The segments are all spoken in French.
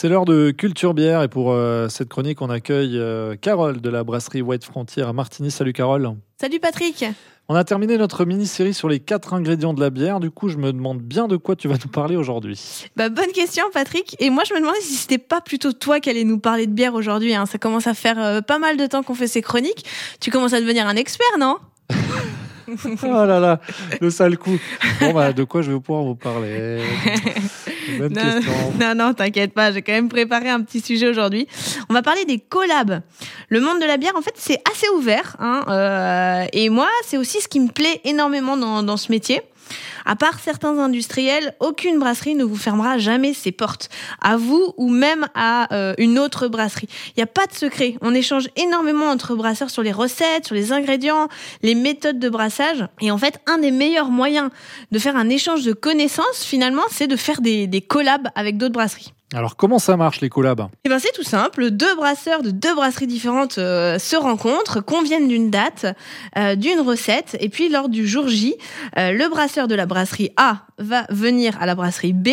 C'est l'heure de Culture Bière et pour euh, cette chronique, on accueille euh, Carole de la brasserie White Frontier à Martigny. Salut Carole. Salut Patrick. On a terminé notre mini-série sur les quatre ingrédients de la bière. Du coup, je me demande bien de quoi tu vas nous parler aujourd'hui. Bah, bonne question Patrick. Et moi, je me demandais si c'était pas plutôt toi qui allais nous parler de bière aujourd'hui. Hein. Ça commence à faire euh, pas mal de temps qu'on fait ces chroniques. Tu commences à devenir un expert, non? Oh là là, le sale coup. Bon, bah, de quoi je vais pouvoir vous parler? Bonne non, question. non, non, t'inquiète pas, j'ai quand même préparé un petit sujet aujourd'hui. On va parler des collabs. Le monde de la bière, en fait, c'est assez ouvert. Hein, euh, et moi, c'est aussi ce qui me plaît énormément dans, dans ce métier. À part certains industriels, aucune brasserie ne vous fermera jamais ses portes. À vous ou même à euh, une autre brasserie. Il n'y a pas de secret. On échange énormément entre brasseurs sur les recettes, sur les ingrédients, les méthodes de brassage. Et en fait, un des meilleurs moyens de faire un échange de connaissances, finalement, c'est de faire des, des collabs avec d'autres brasseries. Alors, comment ça marche les collabs? Eh ben c'est tout simple. Deux brasseurs de deux brasseries différentes euh, se rencontrent, conviennent d'une date, euh, d'une recette, et puis lors du jour J, euh, le brasseur de la brasserie A va venir à la brasserie B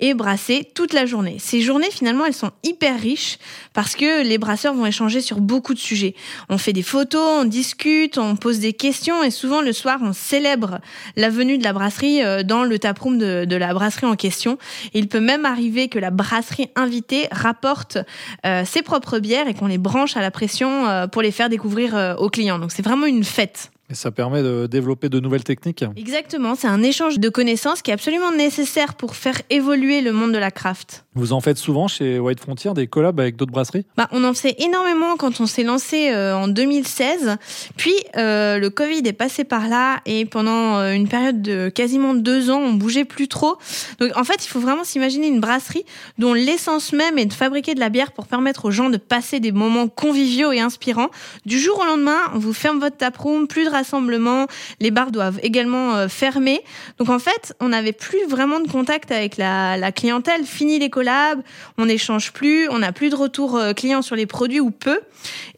et brasser toute la journée. Ces journées finalement elles sont hyper riches parce que les brasseurs vont échanger sur beaucoup de sujets. On fait des photos, on discute, on pose des questions et souvent le soir on célèbre la venue de la brasserie euh, dans le taproom de, de la brasserie en question. Il peut même arriver que la brasserie invitée rapporte euh, ses propres bières et qu'on les branche à la pression euh, pour les faire découvrir aux clients. Donc c'est vraiment une fête. Et ça permet de développer de nouvelles techniques Exactement, c'est un échange de connaissances qui est absolument nécessaire pour faire évoluer le monde de la craft. Vous en faites souvent chez White Frontier des collabs avec d'autres brasseries? Bah, on en fait énormément quand on s'est lancé euh, en 2016. Puis euh, le Covid est passé par là et pendant euh, une période de quasiment deux ans, on bougeait plus trop. Donc en fait, il faut vraiment s'imaginer une brasserie dont l'essence même est de fabriquer de la bière pour permettre aux gens de passer des moments conviviaux et inspirants. Du jour au lendemain, on vous ferme votre taproom, plus de rassemblement, les bars doivent également fermer. Donc en fait, on n'avait plus vraiment de contact avec la, la clientèle. Fini les collabs, on n'échange plus, on n'a plus de retour euh, client sur les produits ou peu,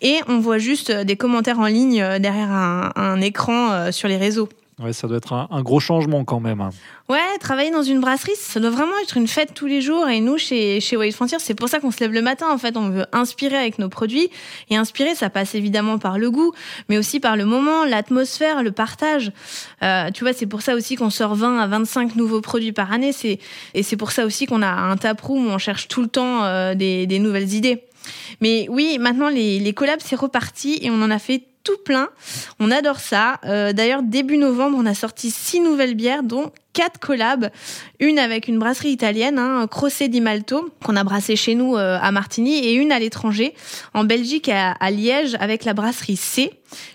et on voit juste euh, des commentaires en ligne euh, derrière un, écran sur les réseaux. Ouais, ça doit être un, gros changement quand même. Ouais, travailler dans une brasserie, ça doit vraiment être une fête tous les jours. Et nous, chez, chez White Frontier, c'est pour ça qu'on se lève le matin. En fait, on veut inspirer avec nos produits. Et inspirer, ça passe évidemment par le goût, mais aussi par le moment, l'atmosphère, le partage. Euh, tu vois, c'est pour ça aussi qu'on sort 20 à 25 nouveaux produits par année. Et c'est pour ça aussi qu'on a un taproom où on cherche tout le temps euh, des, des nouvelles idées. Mais oui, maintenant, les, les collabs, c'est reparti et on en a fait tout plein. On adore ça. Euh, D'ailleurs, début novembre, on a sorti six nouvelles bières, dont quatre collabs. Une avec une brasserie italienne, hein, Croce di Malto, qu'on a brassé chez nous euh, à Martigny, et une à l'étranger, en Belgique, à, à Liège, avec la brasserie C.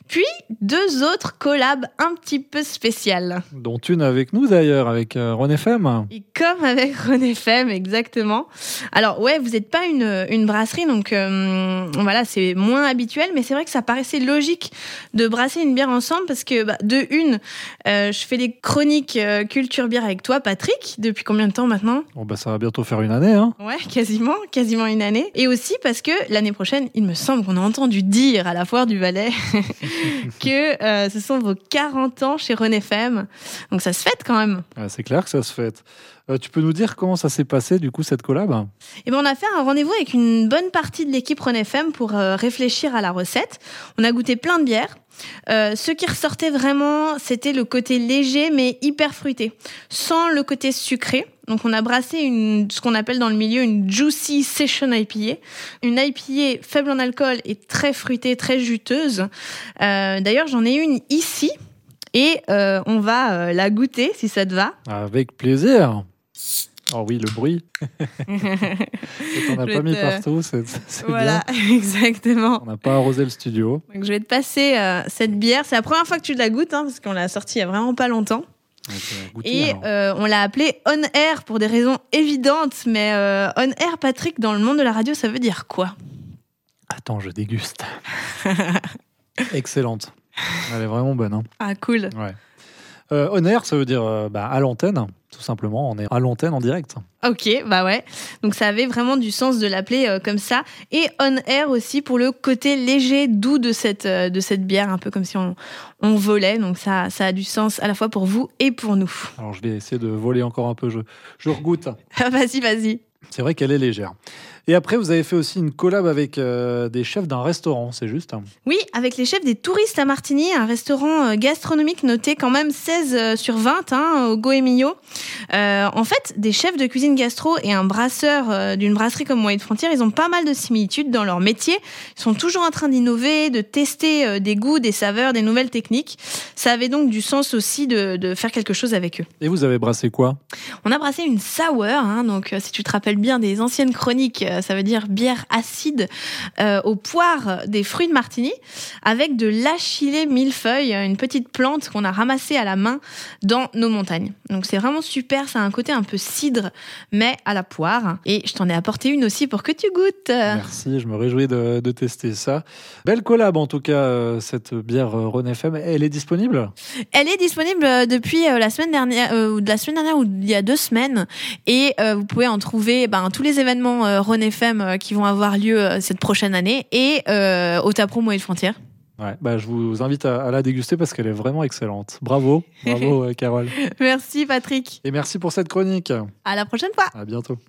Puis deux autres collabs un petit peu spéciales. Dont une avec nous d'ailleurs, avec euh, René Femme. Et comme avec René Femme, exactement. Alors ouais, vous n'êtes pas une, une brasserie, donc euh, voilà, c'est moins habituel, mais c'est vrai que ça paraissait logique de brasser une bière ensemble parce que bah, de une, euh, je fais des chroniques euh, culture bière avec toi, Patrick, depuis combien de temps maintenant? Bon, bah, ça va bientôt faire une année. Hein. Ouais, quasiment, quasiment une année. Et aussi parce que l'année prochaine, il me semble qu'on a entendu dire à la foire du Valais que euh, ce sont vos 40 ans chez René Femme. Donc ça se fête quand même. Ouais, c'est clair que ça se fait. Euh, tu peux nous dire comment ça s'est passé du coup cette collab? Et ben on a fait un rendez-vous avec une bonne partie de l'équipe René FM pour euh, réfléchir à la recette. On a goûté plein de bières. Euh, ce qui ressortait vraiment, c'était le côté léger mais hyper fruité, sans le côté sucré. Donc on a brassé ce qu'on appelle dans le milieu une juicy session IPA, une IPA faible en alcool et très fruitée, très juteuse. Euh, D'ailleurs j'en ai une ici et euh, on va la goûter si ça te va. Avec plaisir. Oh oui, le bruit. On n'a pas mis partout, c'est Voilà, bien. exactement. On n'a pas arrosé le studio. Donc je vais te passer euh, cette bière. C'est la première fois que tu la goûtes, hein, parce qu'on l'a sortie il y a vraiment pas longtemps. Et alors. euh, on l'a appelée On Air pour des raisons évidentes. Mais euh, On Air, Patrick, dans le monde de la radio, ça veut dire quoi? Attends, je déguste. Excellente. Elle est vraiment bonne. Hein. Ah, cool. Ouais. Euh, on air, ça veut dire bah, à l'antenne, tout simplement. On est à l'antenne en direct. Ok, bah ouais. Donc ça avait vraiment du sens de l'appeler euh, comme ça. Et On Air aussi pour le côté léger, doux de cette, euh, de cette bière, un peu comme si on, on volait. Donc ça, ça a du sens à la fois pour vous et pour nous. Alors, je vais essayer de voler encore un peu. Je, je regoute. vas-y, vas-y. C'est vrai qu'elle est légère. Et après, vous avez fait aussi une collab avec euh, des chefs d'un restaurant, c'est juste hein Oui, avec les chefs des touristes à Martigny, un restaurant euh, gastronomique noté quand même 16 euh, sur 20 hein, au Goemio. Euh, en fait, des chefs de cuisine gastro et un brasseur d'une brasserie comme White Frontier, ils ont pas mal de similitudes dans leur métier. Ils sont toujours en train d'innover, de tester des goûts, des saveurs, des nouvelles techniques. Ça avait donc du sens aussi de, de faire quelque chose avec eux. Et vous avez brassé quoi? On a brassé une sour, hein, donc si tu te rappelles bien des anciennes chroniques, ça veut dire bière acide euh, aux poires des fruits de Martigny, avec de l'achillée millefeuille, une petite plante qu'on a ramassée à la main dans nos montagnes. Donc c'est vraiment super, ça a un côté un peu cidre, mais à la poire. Et je t'en ai apporté une aussi pour que tu goûtes. Merci, je me réjouis de, de tester ça. Belle collab en tout cas, euh, cette bière euh, Rhône FM. Elle est disponible? Elle est disponible euh, depuis euh, la semaine dernière, euh, ou de la semaine dernière ou il y a deux semaines, et euh, vous pouvez en trouver ben, tous les événements euh, Rhône FM euh, qui vont avoir lieu euh, cette prochaine année et euh, au Tapro Moët Frontière. Ouais, bah, je vous invite à, à la déguster parce qu'elle est vraiment excellente. Bravo, bravo euh, Carole. Merci Patrick. Et merci pour cette chronique. À la prochaine fois. À bientôt.